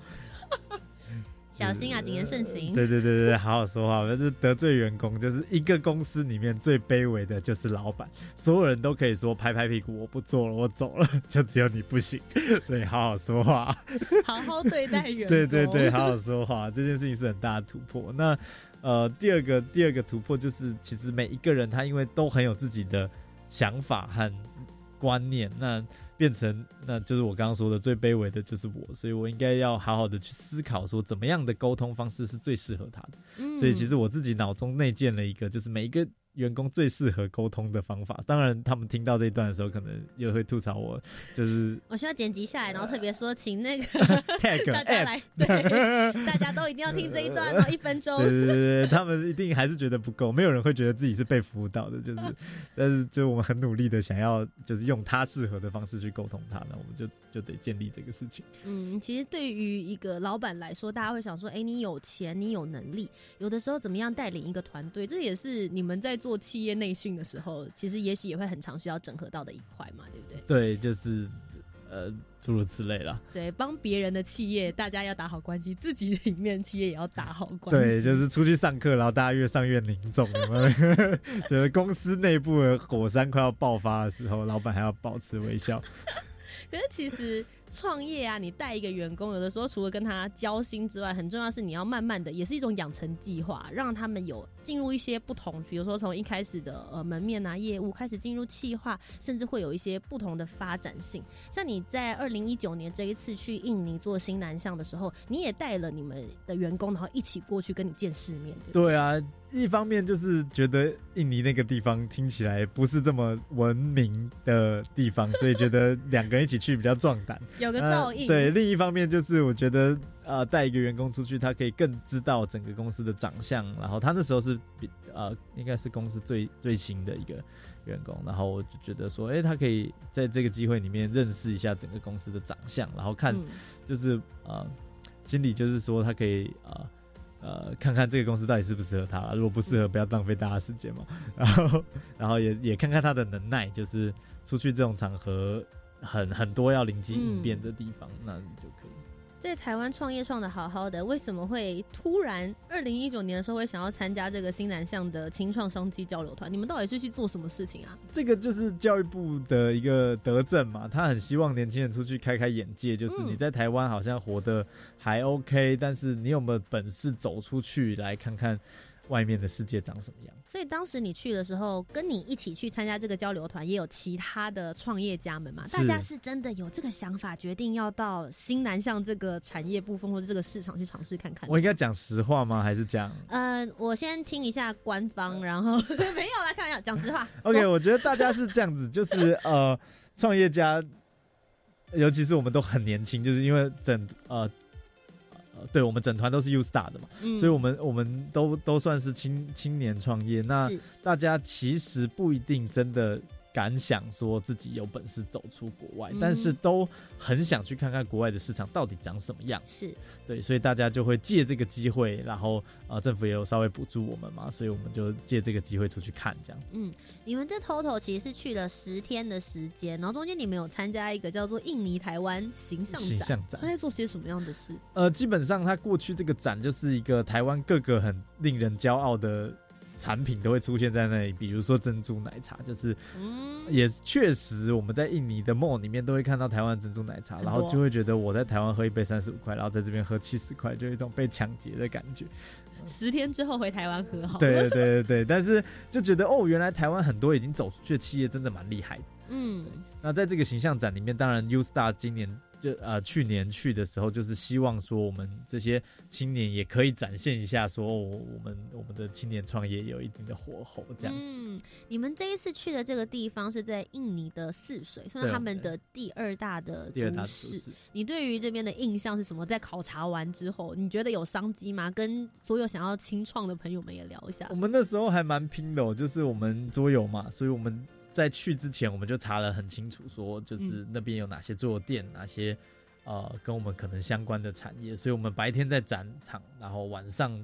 小心啊，谨言慎行。对对对对，好好说话，就是得罪员工，就是一个公司里面最卑微的就是老板，所有人都可以说拍拍屁股，我不做了，我走了，就只有你不行，所以好好说话。好好对待员工。对对对，好好说话，这件事情是很大的突破。那呃，第二个第二个突破就是，其实每一个人他因为都很有自己的想法和观念，那变成那就是我刚刚说的最卑微的就是我，所以我应该要好好的去思考说怎么样的沟通方式是最适合他的。嗯所以其实我自己脑中内建了一个，就是每一个员工最适合沟通的方法。当然，他们听到这一段的时候，可能又会吐槽我，就是我需要剪辑下来，然后特别说，请那个 tag 大家来，对，大家都一定要听这一段哦，一分钟。对对对对，他们一定还是觉得不够，没有人会觉得自己是被服务到的，就是，但是就我们很努力的想要，就是用他适合的方式去沟通他，那我们就就得建立这个事情。嗯，其实对于一个老板来说，大家会想说，哎，你有钱，你有能力，有的时候怎么样带领一个团队，这也是你们在做企业内训的时候，其实也许也会很常需要整合到的一块嘛，对不对？对，就是呃诸如此类啦。对，帮别人的企业，大家要打好关系，自己里面企业也要打好关系。对，就是出去上课，然后大家越上越凝重，觉得公司内部的火山快要爆发的时候，老板还要保持微笑。可是其实创业啊，你带一个员工，有的时候除了跟他交心之外，很重要是你要慢慢的，也是一种养成计划，让他们有进入一些不同，比如说从一开始的呃门面啊业务开始进入企划，甚至会有一些不同的发展性。像你在二零一九年这一次去印尼做新南向的时候，你也带了你们的员工，然后一起过去跟你见世面，对对啊。一方面就是觉得印尼那个地方听起来不是这么文明的地方，所以觉得两个人一起去比较壮胆，有个照应。对，另一方面就是我觉得呃带一个员工出去，他可以更知道整个公司的长相。然后他那时候是比呃应该是公司最最新的一个员工，然后我就觉得说，哎，他可以在这个机会里面认识一下整个公司的长相，然后看就是呃心里就是说他可以呃。呃，看看这个公司到底适不适合他，如果不适合，不要浪费大家时间嘛。然后，然后也也看看他的能耐，就是出去这种场合很很多要灵机应变的地方，那你就可以。在台湾创业创的好好的，为什么会突然二零一九年的时候会想要参加这个新南向的青创商机交流团？你们到底是去做什么事情啊？这个就是教育部的一个德政嘛，他很希望年轻人出去开开眼界，就是你在台湾好像活得还 OK，但是你有没有本事走出去来看看？外面的世界长什么样？所以当时你去的时候，跟你一起去参加这个交流团，也有其他的创业家们嘛？大家是真的有这个想法，决定要到新南向这个产业部分或者这个市场去尝试看看。我应该讲实话吗？还是讲？嗯，我先听一下官方，然后没有啦，开玩笑，讲实话。OK，我觉得大家是这样子，就是 呃，创业家，尤其是我们都很年轻，就是因为整呃。对，我们整团都是 U Star 的嘛，所以我们我们都都算是青青年创业。那大家其实不一定真的。敢想说自己有本事走出国外，但是都很想去看看国外的市场到底长什么样。是对，所以大家就会借这个机会，然后呃，政府也有稍微补助我们嘛，所以我们就借这个机会出去看这样子。嗯，你们这 total 其实是去了十天的时间，然后中间你们有参加一个叫做印尼台湾形象形象展，他在做些什么样的事？呃，基本上他过去这个展就是一个台湾各个很令人骄傲的。产品都会出现在那里，比如说珍珠奶茶，就是，也确实我们在印尼的 mall 里面都会看到台湾珍珠奶茶，然后就会觉得我在台湾喝一杯三十五块，然后在这边喝七十块，就有一种被抢劫的感觉。十天之后回台湾喝好。对对对对对，但是就觉得哦，原来台湾很多已经走出去的企业真的蛮厉害的。嗯，那在这个形象展里面，当然 U Star 今年。就呃，去年去的时候，就是希望说我们这些青年也可以展现一下，说我们我们的青年创业有一定的火候这样。嗯，你们这一次去的这个地方是在印尼的泗水，算是他们的第二大的都市。你对于这边的印象是什么？在考察完之后，你觉得有商机吗？跟所有想要清创的朋友们也聊一下。我们那时候还蛮拼的，就是我们桌游嘛，所以我们。在去之前，我们就查了很清楚，说就是那边有哪些坐垫，哪些呃跟我们可能相关的产业。所以，我们白天在展场，然后晚上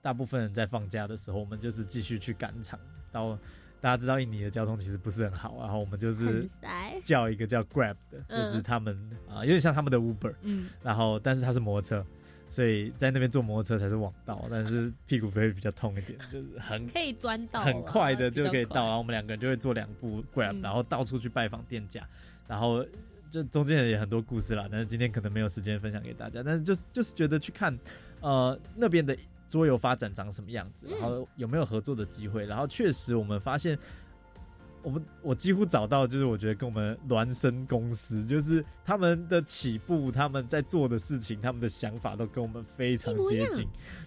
大部分人在放假的时候，我们就是继续去赶场。到大家知道印尼的交通其实不是很好，然后我们就是叫一个叫 Grab 的，就是他们啊有点像他们的 Uber，嗯，然后但是它是摩托车。所以在那边坐摩托车才是王道，但是屁股会比较痛一点，就是很可以钻到，很快的就可以到。然后我们两个人就会做两部 grab，然后到处去拜访店家，然后就中间也很多故事啦。但是今天可能没有时间分享给大家，但是就就是觉得去看，呃，那边的桌游发展长什么样子，然后有没有合作的机会，然后确实我们发现。我们我几乎找到，就是我觉得跟我们孪生公司，就是他们的起步，他们在做的事情，他们的想法都跟我们非常接近。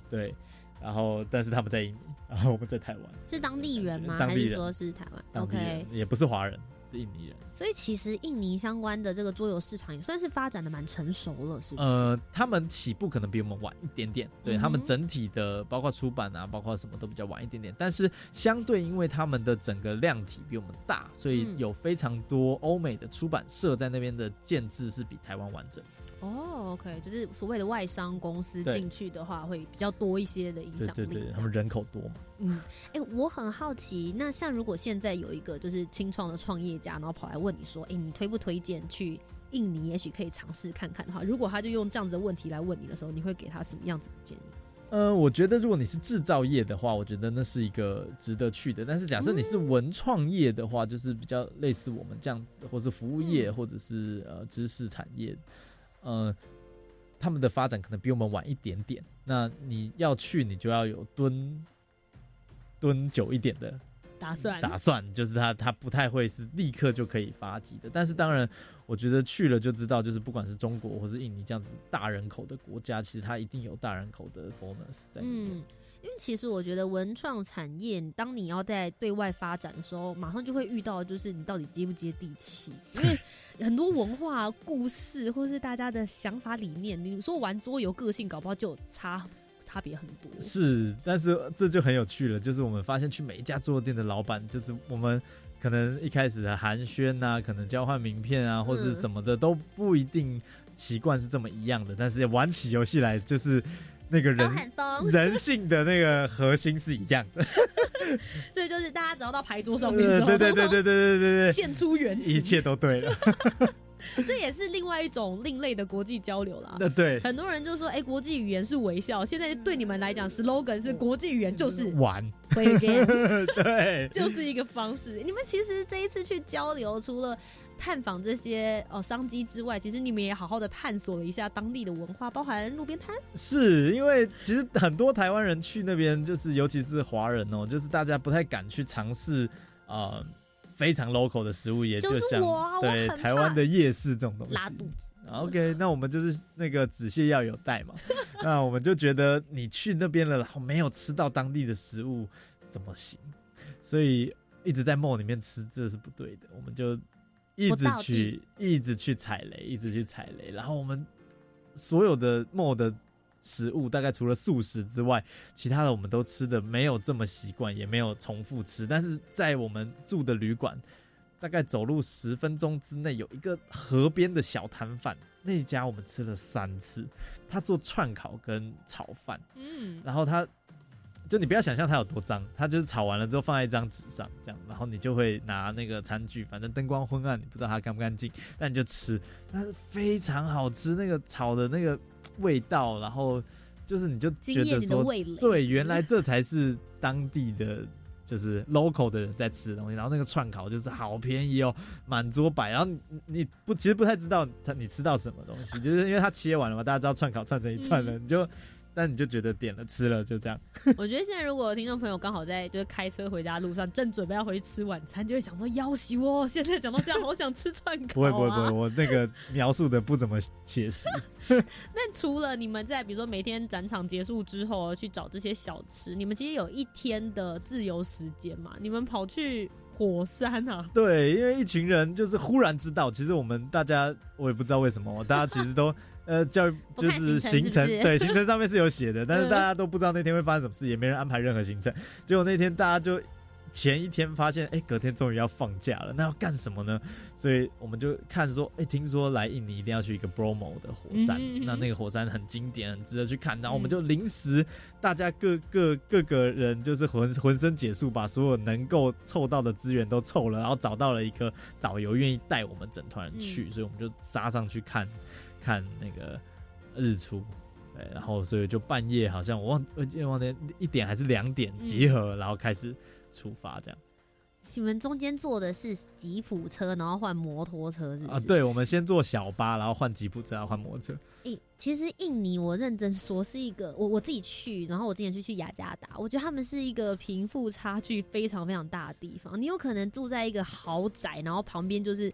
对，然后但是他们在印尼，然后我们在台湾，是当地人吗？当地人还是说是台湾？OK，也不是华人，是印尼人。所以其实印尼相关的这个桌游市场也算是发展的蛮成熟了，是不是？呃，他们起步可能比我们晚一点点，对、嗯他们整体的包括出版啊，包括什么都比较晚一点点，但是相对因为他们的整个量体比我们大，所以嗯有非常多欧美的出版社在那边的建制是比台湾完整。哦，OK，就是所谓的外商公司进去的话，会比较多一些的影响力。对对对，他们人口多嘛。嗯，哎、我很好奇，那像如果现在有一个就是清创的创业家，然后跑来问你说，哎、你推不推荐去印尼？也许可以尝试看看的话，如果他就用这样子的问题来问你的时候，你会给他什么样子的建议？呃，我觉得如果你是制造业的话，我觉得那是一个值得去的。但是假设你是文创业的话，就是比较类似我们这样子，或是服务业，或者是呃知识产业，呃，他们的发展可能比我们晚一点点。那你要去，你就要有蹲蹲久一点的打算打算，就是他他不太会是立刻就可以发迹的。但是当然，我觉得去了就知道，就是不管是中国或是印尼这样子大人口的国家，其实它一定有大人口的 bonus 在里面。嗯，因为其实我觉得文创产业，当你要在对外发展的时候，马上就会遇到，就是你到底接不接地气。因为 很多文化故事，或是大家的想法理念，你说玩桌游个性，搞不好就有差差别很多。是，但是这就很有趣了，就是我们发现去每一家桌店的老板，就是我们可能一开始的寒暄啊，可能交换名片啊，或是嗯什么的，都不一定习惯是这么一样的。但是玩起游戏来，就是那个人人性的那个核心是一样的，所以就是大家只要到牌桌上面，对对对对对对对对，现出原形，一切都对了。这也是另外一种另类的国际交流啦。那，对，很多人就说，哎，国际语言是微笑，现在对你们来讲，slogan 是国际语言就是玩，对，就是一个方式。你们其实这一次去交流，除了探访这些哦商机之外，其实你们也好好的探索了一下当地的文化，包含路边摊。是因为其实很多台湾人去那边，就是尤其是华人哦，就是大家不太敢去尝试呃非常 local 的食物，也就是像我啊对台湾的夜市这种东西。拉肚子。OK，那我们就是那个止泻药有带嘛，那我们就觉得你去那边了，然后没有吃到当地的食物怎么行？所以一直在梦里面吃，这是不对的。我们就一直去，一直去踩雷，一直去踩雷。然后我们所有的梦的食物，大概除了素食之外，其他的我们都吃的没有这么习惯，也没有重复吃。但是在我们住的旅馆，大概走路十分钟之内有一个河边的小摊贩，那一家我们吃了三次。他做串烤跟炒饭，嗯，然后他就你不要想象它有多脏，它就是炒完了之后放在一张纸上这样，然后你就会拿那个餐具，反正灯光昏暗，你不知道它干不干净，但你就吃，它是非常好吃，那个炒的那个味道，然后就是你就觉得说味，对，原来这才是当地的。就是 local 的人在吃的东西，然后那个串烤就是好便宜哦，满桌摆，然后你你不其实不太知道他你吃到什么东西，就是因为它切完了嘛，大家知道串烤串成一串了，你就但你就觉得点了吃了就这样，我觉得现在如果听众朋友刚好在就是开车回家路上，正准备要回去吃晚餐，就会想说要死哦！现在讲到这样，好想吃串烤、啊。不会不会不会，我那个描述的不怎么写实。那除了你们在比如说每天展场结束之后去找这些小吃，你们其实有一天的自由时间嘛？你们跑去火山啊？对，因为一群人就是忽然知道，其实我们大家我也不知道为什么，大家其实都呃教育就是行程对行程上面是有写的，但是嗯大家都不知道那天会发生什么事，也没人安排任何行程。结果那天大家就前一天发现，哎、隔天终于要放假了，那要干什么呢？所以我们就看说，哎、听说来印尼一定要去一个 Bromo 的火山，嗯嗯嗯那那个火山很经典，很值得去看。然后我们嗯就临时，大家各各各个人就是浑浑身解数，把所有能够凑到的资源都凑了，然后找到了一个导游愿意带我们整团人去，嗯所以我们就杀上去看看那个日出。对，然后所以就半夜好像我忘我记得忘记一点还是两点集合，然后开始出发这样你们中间坐的是吉普车，然后换摩托车，是不啊。对，我们先坐小巴，然后换吉普车，然后换摩托车。诶、其实印尼我认真说是一个，我我自己去，然后我之前去去雅加达，我觉得他们是一个贫富差距非常非常大的地方。你有可能住在一个豪宅，然后旁边就是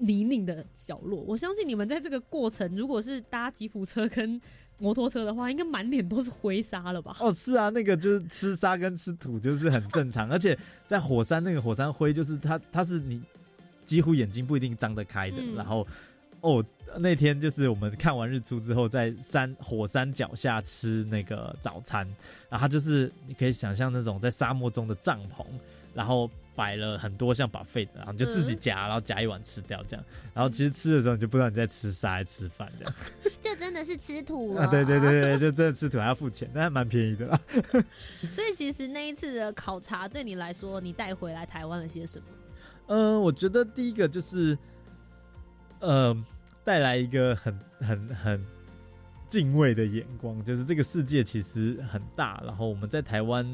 泥泞的角落。我相信你们在这个过程，如果是搭吉普车跟摩托车的话，应该满脸都是灰沙了吧？哦，是啊，那个就是吃沙跟吃土就是很正常，而且在火山那个火山灰就是它它是你几乎眼睛不一定张得开的，嗯然后哦那天就是我们看完日出之后，在山火山脚下吃那个早餐，然后它就是你可以想象那种在沙漠中的帐篷，然后摆了很多像把费的，然后你就自己夹，然后夹一碗吃掉这样，然后其实吃的时候你就不知道你在吃啥还吃饭这样。就真的是吃土。啊，对对对对，就真的吃土还要付钱，但还蛮便宜的啦。所以其实那一次的考察对你来说，你带回来台湾了些什么？嗯，我觉得第一个就是，呃，带来一个很很很敬畏的眼光，就是这个世界其实很大，然后我们在台湾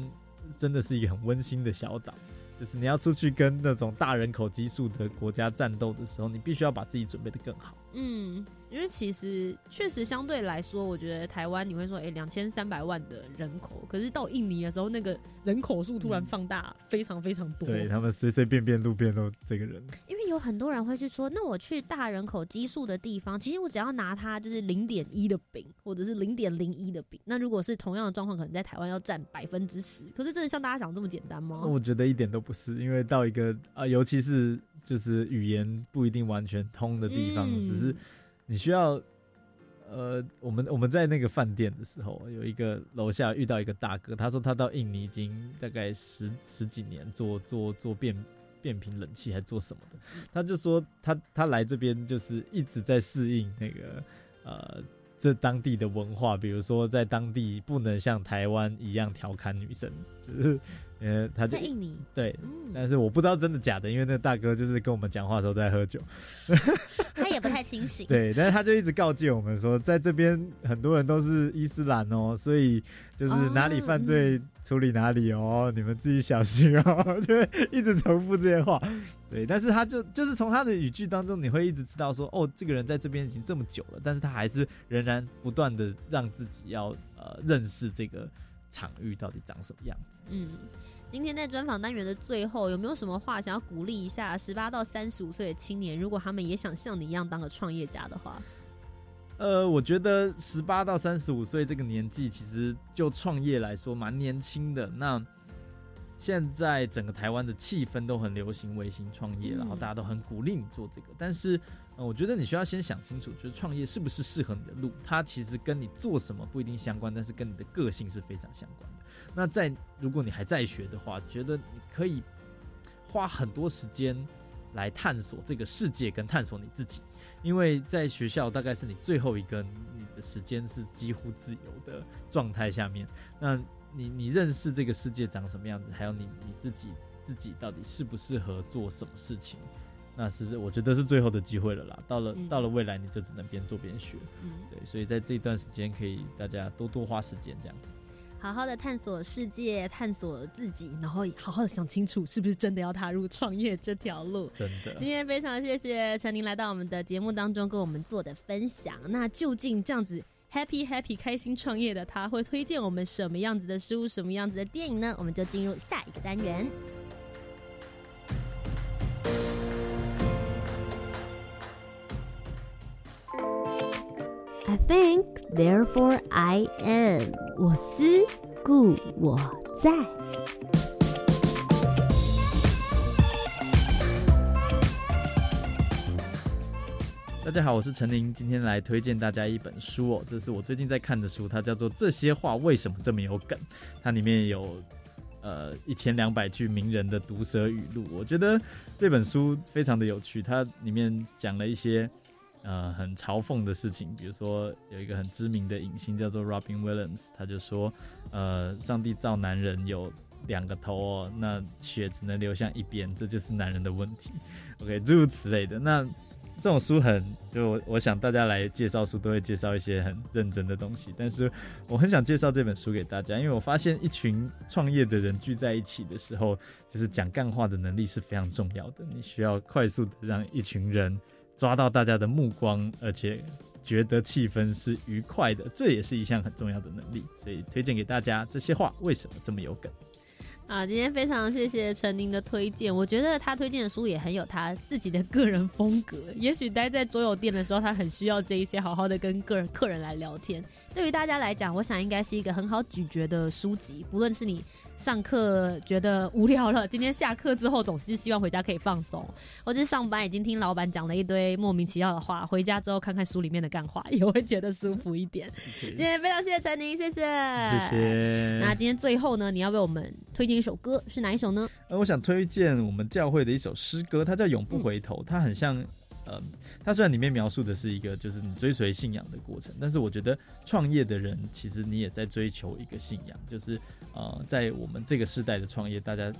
真的是一个很温馨的小岛。就是你要出去跟那种大人口基数的国家战斗的时候，你必须要把自己准备的更好。嗯，因为其实确实相对来说，我觉得台湾你会说，哎、两千三百万的人口，可是到印尼的时候，那个人口数突然放大非常非常多。对他们随随便便路边都这个人。因为有很多人会去说，那我去大人口基数的地方，其实我只要拿它就是零点一的饼，或者是零点零一的饼。那如果是同样的状况，可能在台湾要占百分之十。可是真的像大家想这么简单吗？我觉得一点都不是，因为到一个啊、尤其是就是语言不一定完全通的地方，嗯只是你需要。呃，我们我们在那个饭店的时候，有一个楼下遇到一个大哥，他说他到印尼已经大概十十几年做做做变变频冷气，还做什么的，他就说他他来这边就是一直在适应那个呃这当地的文化，比如说在当地不能像台湾一样调侃女生，就是呃他就在印尼，对，但是我不知道真的假的，因为那个大哥就是跟我们讲话的时候都在喝酒，他也不太清醒。对，但是他就一直告诫我们说，在这边很多人都是伊斯兰哦，所以就是哪里犯罪处理哪里哦，你们自己小心哦，就会一直重复这些话。对，但是他就就是从他的语句当中，你会一直知道说，哦，这个人在这边已经这么久了，但是他还是仍然不断的让自己要呃认识这个场域到底长什么样子。嗯，今天在专访单元的最后，有没有什么话想要鼓励一下十八到三十五岁的青年？如果他们也想像你一样当个创业家的话，呃，我觉得十八到三十五岁这个年纪，其实就创业来说蛮年轻的。那现在整个台湾的气氛都很流行微型创业，嗯然后大家都很鼓励你做这个。但是，呃，我觉得你需要先想清楚，就是创业是不是适合你的路。它其实跟你做什么不一定相关，但是跟你的个性是非常相关的。那在如果你还在学的话，觉得你可以花很多时间来探索这个世界，跟探索你自己。因为在学校大概是你最后一个，你的时间是几乎自由的状态下面，那你你认识这个世界长什么样子，还有你你自己自己到底适不适合做什么事情，那是我觉得是最后的机会了啦。到了、嗯到了未来，你就只能边做边学，嗯，对，所以在这一段时间可以大家多多花时间这样。好好的探索世界，探索自己，然后好好的想清楚是不是真的要踏入创业这条路。真的今天非常谢谢陈宁来到我们的节目当中跟我们做的分享。那究竟这样子 happy happy 开心创业的他会推荐我们什么样子的书、什么样子的电影呢？我们就进入下一个单元。I think, therefore I am。我思故我在。大家好，我是陈琳，今天来推荐大家一本书哦，这是我最近在看的书，它叫做《这些话为什么这么有梗》，它里面有呃一千两百句名人的毒舌语录，我觉得这本书非常的有趣，它里面讲了一些呃很嘲讽的事情，比如说有一个很知名的影星叫做 Robin Williams，他就说呃上帝造男人有两个头哦，那血只能流向一边，这就是男人的问题。OK，诸如此类的。那这种书很，就我我想大家来介绍书都会介绍一些很认真的东西，但是我很想介绍这本书给大家，因为我发现一群创业的人聚在一起的时候，就是讲干话的能力是非常重要的。你需要快速的让一群人抓到大家的目光，而且觉得气氛是愉快的，这也是一项很重要的能力。所以推荐给大家，这些话为什么这么有梗？啊，今天非常谢谢陈宁的推荐，我觉得他推荐的书也很有他自己的个人风格。也许待在桌游店的时候，他很需要这一些，好好的跟个人客人来聊天。对于大家来讲，我想应该是一个很好咀嚼的书籍。不论是你上课觉得无聊了，今天下课之后总是希望回家可以放松，或者是上班已经听老板讲了一堆莫名其妙的话，回家之后看看书里面的干话，也会觉得舒服一点。今天非常谢谢陈宁，谢谢，谢谢那今天最后呢，你要为我们推荐一首歌，是哪一首呢？呃，我想推荐我们教会的一首诗歌，它叫《永不回头》，它很像，呃，它虽然里面描述的是一个就是你追随信仰的过程，但是我觉得创业的人其实你也在追求一个信仰，就是呃，在我们这个时代的创业，大家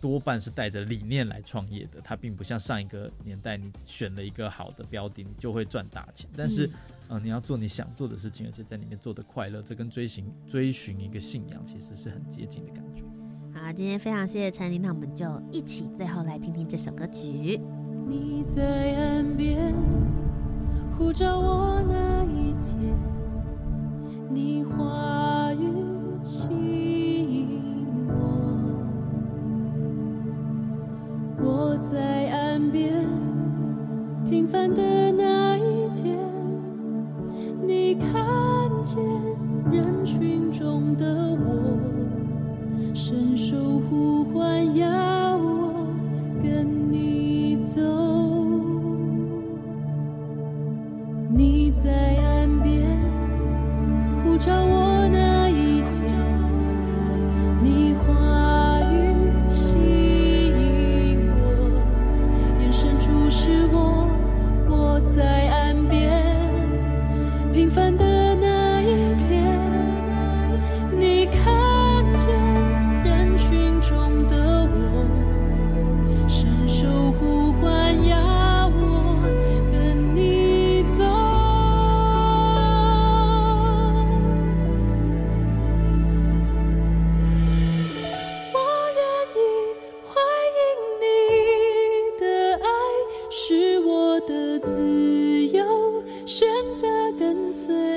多半是带着理念来创业的，它并不像上一个年代，你选了一个好的标的，你就会赚大钱，但是。嗯呃，你要做你想做的事情，而且在里面做的快乐，这跟追寻追寻一个信仰其实是很接近的感觉。好，今天非常谢谢陈琳，那我们就一起最后来听听这首歌曲。你在岸边呼召我那一天，你话语吸引我，我在岸边平凡的那一天，你看见人群中的我，伸手呼唤要我跟你走。你在岸边呼召我我的自由，选择跟随。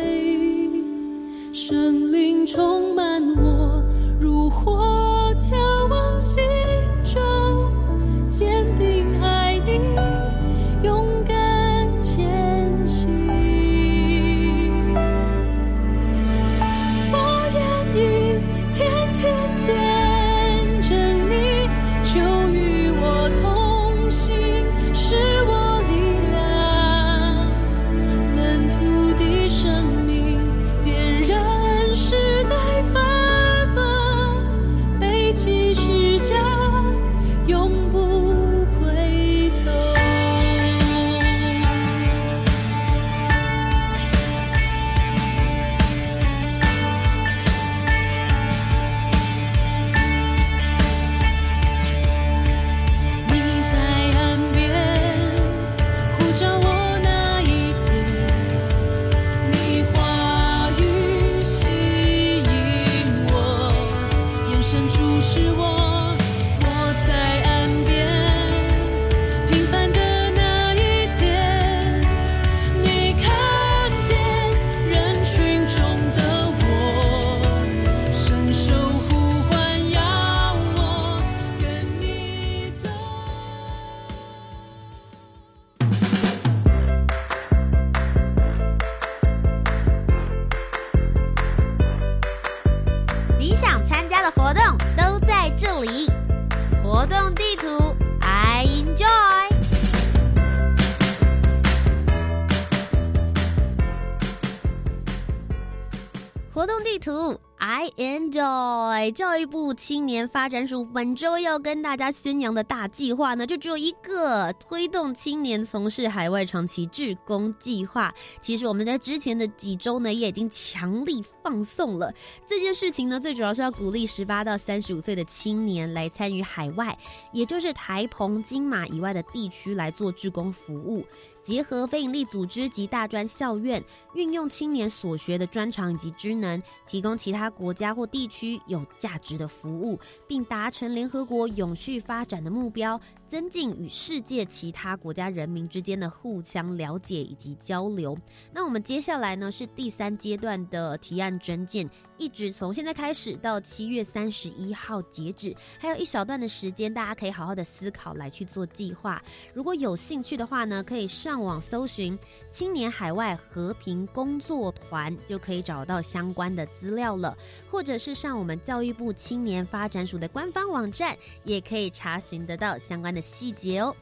I enjoy。教育部青年发展署本周要跟大家宣扬的大计划呢，就只有一个：推动青年从事海外长期志工计划。其实我们在之前的几周呢，也已经强力放送了这件事情呢，最主要是要鼓励十八到三十五岁的青年来参与海外，也就是台澎金马以外的地区来做志工服务。结合非营利组织及大专校院，运用青年所学的专长以及职能，提供其他国家或地区有价值的服务，并达成联合国永续发展的目标，增进与世界其他国家人民之间的互相了解以及交流。那我们接下来呢是第三阶段的提案征件，一直从现在开始到七月三十一号截止，还有一小段的时间，大家可以好好的思考来去做计划。如果有兴趣的话呢，可以上网搜寻青年海外和平工作团，就可以找到相关的资料了，或者是上我们教育部青年发展署的官方网站，也可以查询得到相关的细节哦。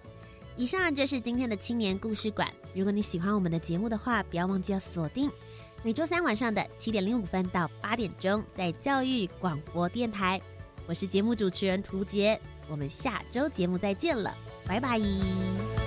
以上就是今天的青年故事馆。如果你喜欢我们的节目的话，不要忘记要锁定每周三晚上的七点零五分到八点钟，在教育广播电台。我是节目主持人涂杰，我们下周节目再见了，拜拜。